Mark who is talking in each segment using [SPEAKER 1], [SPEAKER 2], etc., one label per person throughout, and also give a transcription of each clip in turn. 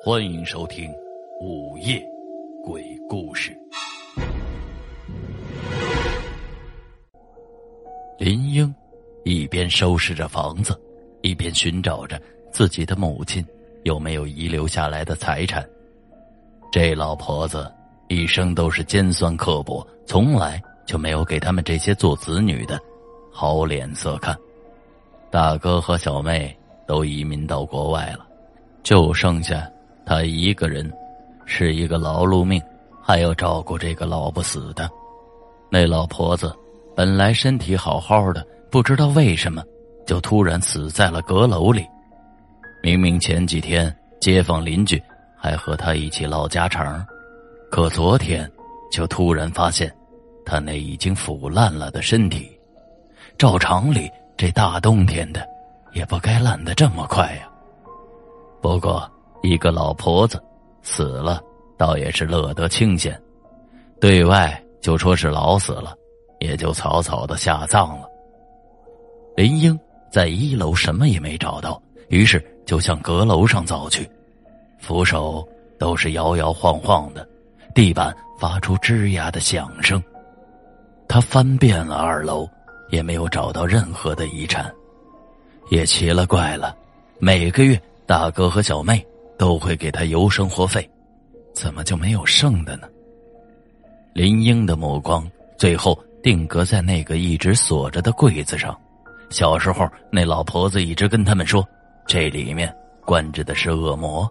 [SPEAKER 1] 欢迎收听《午夜鬼故事》。林英一边收拾着房子，一边寻找着自己的母亲有没有遗留下来的财产。这老婆子一生都是尖酸刻薄，从来就没有给他们这些做子女的好脸色看。大哥和小妹都移民到国外了，就剩下。他一个人是一个劳碌命，还要照顾这个老不死的。那老婆子本来身体好好的，不知道为什么就突然死在了阁楼里。明明前几天街坊邻居还和他一起唠家常，可昨天就突然发现他那已经腐烂了的身体。照常理，这大冬天的也不该烂得这么快呀。不过。一个老婆子死了，倒也是乐得清闲，对外就说是老死了，也就草草的下葬了。林英在一楼什么也没找到，于是就向阁楼上走去，扶手都是摇摇晃晃的，地板发出吱呀的响声。他翻遍了二楼，也没有找到任何的遗产，也奇了怪了，每个月大哥和小妹。都会给他邮生活费，怎么就没有剩的呢？林英的目光最后定格在那个一直锁着的柜子上。小时候，那老婆子一直跟他们说，这里面关着的是恶魔。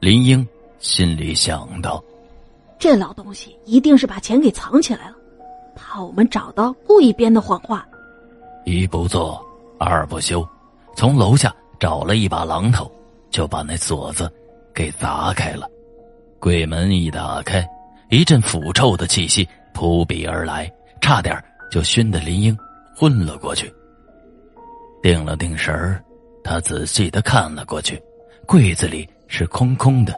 [SPEAKER 1] 林英心里想到，
[SPEAKER 2] 这老东西一定是把钱给藏起来了，怕我们找到，故意编的谎话。
[SPEAKER 1] 一不做二不休，从楼下找了一把榔头，就把那锁子。给砸开了，柜门一打开，一阵腐臭的气息扑鼻而来，差点就熏得林英昏了过去。定了定神儿，他仔细的看了过去，柜子里是空空的，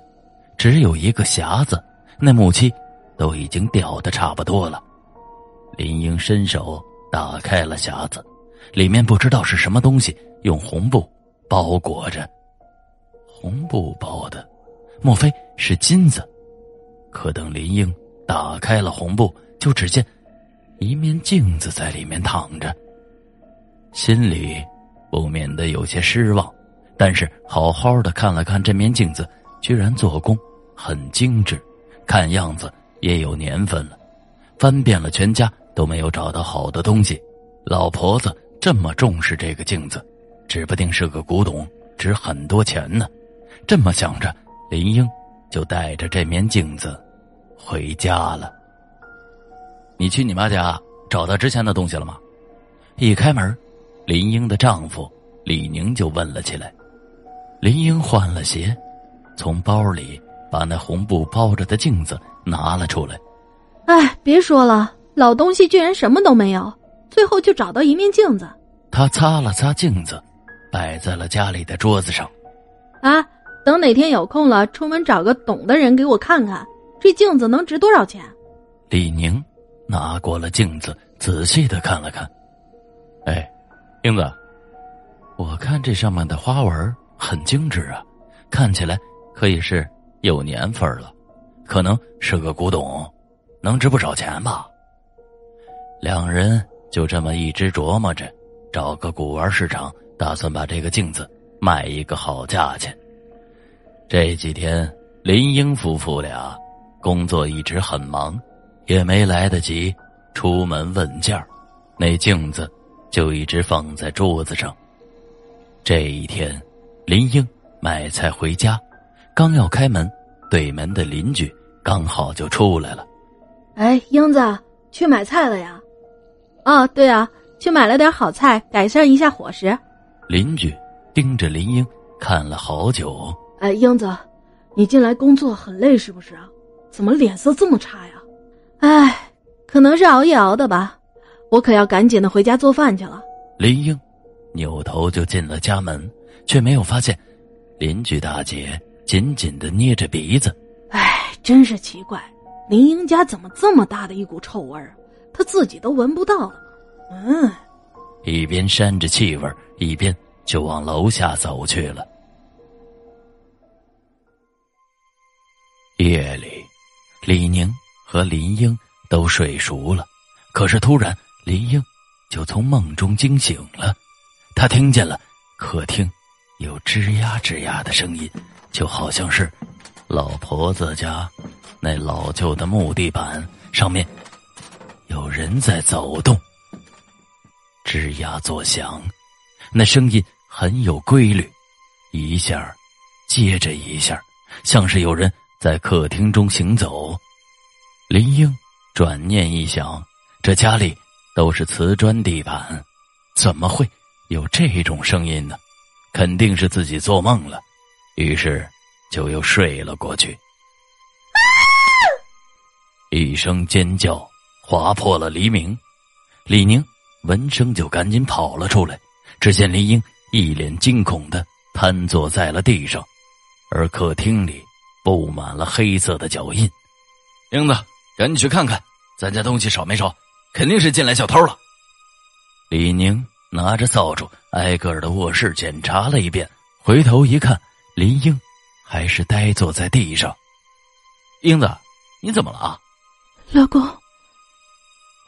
[SPEAKER 1] 只有一个匣子，那木漆都已经掉的差不多了。林英伸手打开了匣子，里面不知道是什么东西，用红布包裹着，红布包的。莫非是金子？可等林英打开了红布，就只见一面镜子在里面躺着。心里不免的有些失望，但是好好的看了看这面镜子，居然做工很精致，看样子也有年份了。翻遍了全家都没有找到好的东西，老婆子这么重视这个镜子，指不定是个古董，值很多钱呢。这么想着。林英就带着这面镜子回家了。你去你妈家找到之前的东西了吗？一开门，林英的丈夫李宁就问了起来。林英换了鞋，从包里把那红布包着的镜子拿了出来。
[SPEAKER 2] 哎，别说了，老东西居然什么都没有，最后就找到一面镜子。
[SPEAKER 1] 他擦了擦镜子，摆在了家里的桌子上。
[SPEAKER 2] 啊。等哪天有空了，出门找个懂的人给我看看，这镜子能值多少钱？
[SPEAKER 1] 李宁拿过了镜子，仔细的看了看。哎，英子，我看这上面的花纹很精致啊，看起来可以是有年份了，可能是个古董，能值不少钱吧？两人就这么一直琢磨着，找个古玩市场，打算把这个镜子卖一个好价钱。这几天，林英夫妇俩工作一直很忙，也没来得及出门问价那镜子就一直放在桌子上。这一天，林英买菜回家，刚要开门，对门的邻居刚好就出来了。
[SPEAKER 2] 哎，英子，去买菜了呀？哦，对啊，去买了点好菜，改善一下伙食。
[SPEAKER 1] 邻居盯着林英看了好久。
[SPEAKER 2] 哎，英子，你进来工作很累是不是啊？怎么脸色这么差呀？哎，可能是熬夜熬的吧。我可要赶紧的回家做饭去了。
[SPEAKER 1] 林英扭头就进了家门，却没有发现邻居大姐紧紧的捏着鼻子。
[SPEAKER 2] 哎，真是奇怪，林英家怎么这么大的一股臭味儿？她自己都闻不到了。嗯，
[SPEAKER 1] 一边扇着气味，一边就往楼下走去了。夜里，李宁和林英都睡熟了，可是突然，林英就从梦中惊醒了。他听见了客厅有吱呀吱呀的声音，就好像是老婆子家那老旧的木地板上面有人在走动，吱呀作响，那声音很有规律，一下接着一下，像是有人。在客厅中行走，林英转念一想，这家里都是瓷砖地板，怎么会有这种声音呢？肯定是自己做梦了，于是就又睡了过去。一声尖叫划破了黎明，李宁闻声就赶紧跑了出来，只见林英一脸惊恐的瘫坐在了地上，而客厅里。布满了黑色的脚印，英子，赶紧去看看，咱家东西少没少？肯定是进来小偷了。李宁拿着扫帚，挨个的卧室检查了一遍，回头一看，林英还是呆坐在地上。英子，你怎么了啊？
[SPEAKER 2] 老公，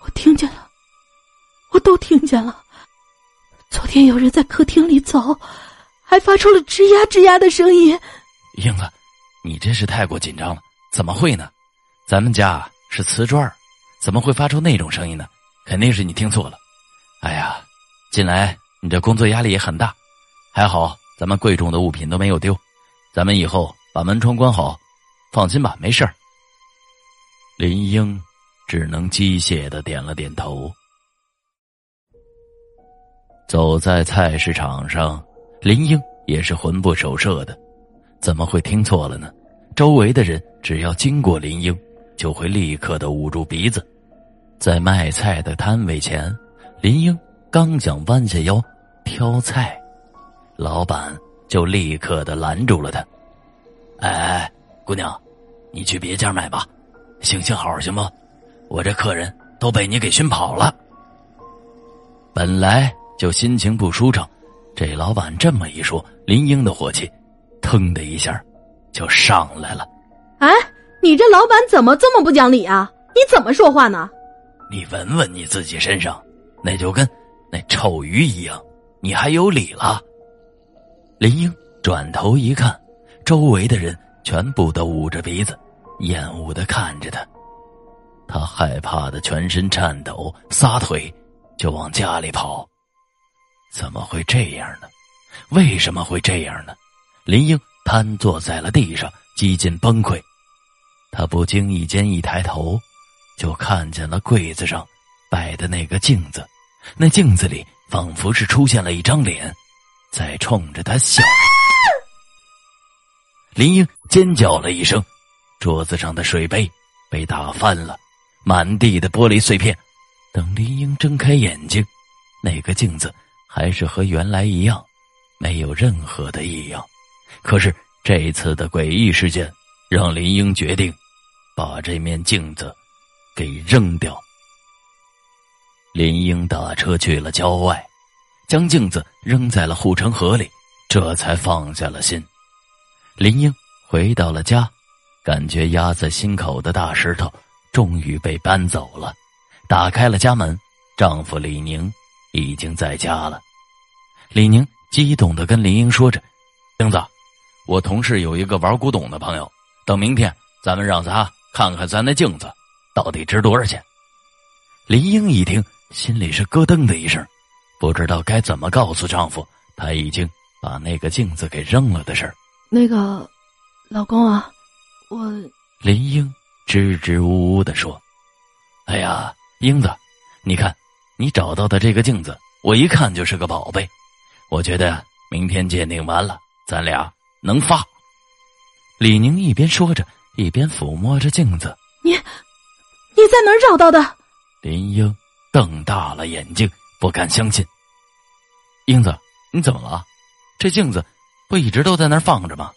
[SPEAKER 2] 我听见了，我都听见了。昨天有人在客厅里走，还发出了吱呀吱呀的声音。
[SPEAKER 1] 英子。你真是太过紧张了，怎么会呢？咱们家是瓷砖，怎么会发出那种声音呢？肯定是你听错了。哎呀，近来你这工作压力也很大，还好咱们贵重的物品都没有丢。咱们以后把门窗关好，放心吧，没事儿。林英只能机械的点了点头。走在菜市场上，林英也是魂不守舍的。怎么会听错了呢？周围的人只要经过林英，就会立刻的捂住鼻子。在卖菜的摊位前，林英刚想弯下腰挑菜，老板就立刻的拦住了他。哎，姑娘，你去别家买吧，行行好行吗？我这客人都被你给熏跑了。本来就心情不舒畅，这老板这么一说，林英的火气。腾的一下，就上来了。
[SPEAKER 2] 哎，你这老板怎么这么不讲理啊？你怎么说话呢？
[SPEAKER 1] 你闻闻你自己身上，那就跟那臭鱼一样，你还有理了？林英转头一看，周围的人全部都捂着鼻子，厌恶的看着他。他害怕的全身颤抖，撒腿就往家里跑。怎么会这样呢？为什么会这样呢？林英瘫坐在了地上，几近崩溃。他不经意间一抬头，就看见了柜子上摆的那个镜子。那镜子里仿佛是出现了一张脸，在冲着他笑。林英尖叫了一声，桌子上的水杯被打翻了，满地的玻璃碎片。等林英睁开眼睛，那个镜子还是和原来一样，没有任何的异样。可是这次的诡异事件，让林英决定把这面镜子给扔掉。林英打车去了郊外，将镜子扔在了护城河里，这才放下了心。林英回到了家，感觉压在心口的大石头终于被搬走了。打开了家门，丈夫李宁已经在家了。李宁激动的跟林英说着：“英子。”我同事有一个玩古董的朋友，等明天咱们让他看看咱那镜子到底值多少钱。林英一听，心里是咯噔的一声，不知道该怎么告诉丈夫，他已经把那个镜子给扔了的事儿。
[SPEAKER 2] 那个，老公啊，我
[SPEAKER 1] 林英支支吾吾的说：“哎呀，英子，你看你找到的这个镜子，我一看就是个宝贝。我觉得明天鉴定完了，咱俩。”能发。李宁一边说着，一边抚摸着镜子。
[SPEAKER 2] 你，你在哪儿找到的？
[SPEAKER 1] 林英瞪大了眼睛，不敢相信。英子，你怎么了？这镜子不一直都在那儿放着吗？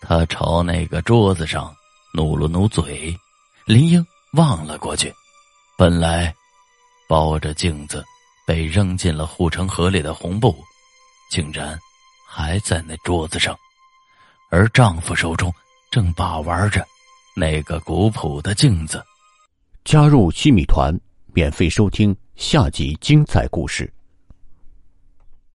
[SPEAKER 1] 他朝那个桌子上努了努嘴。林英望了过去，本来包着镜子被扔进了护城河里的红布，竟然还在那桌子上。而丈夫手中正把玩着那个古朴的镜子。
[SPEAKER 3] 加入西米团，免费收听下集精彩故事。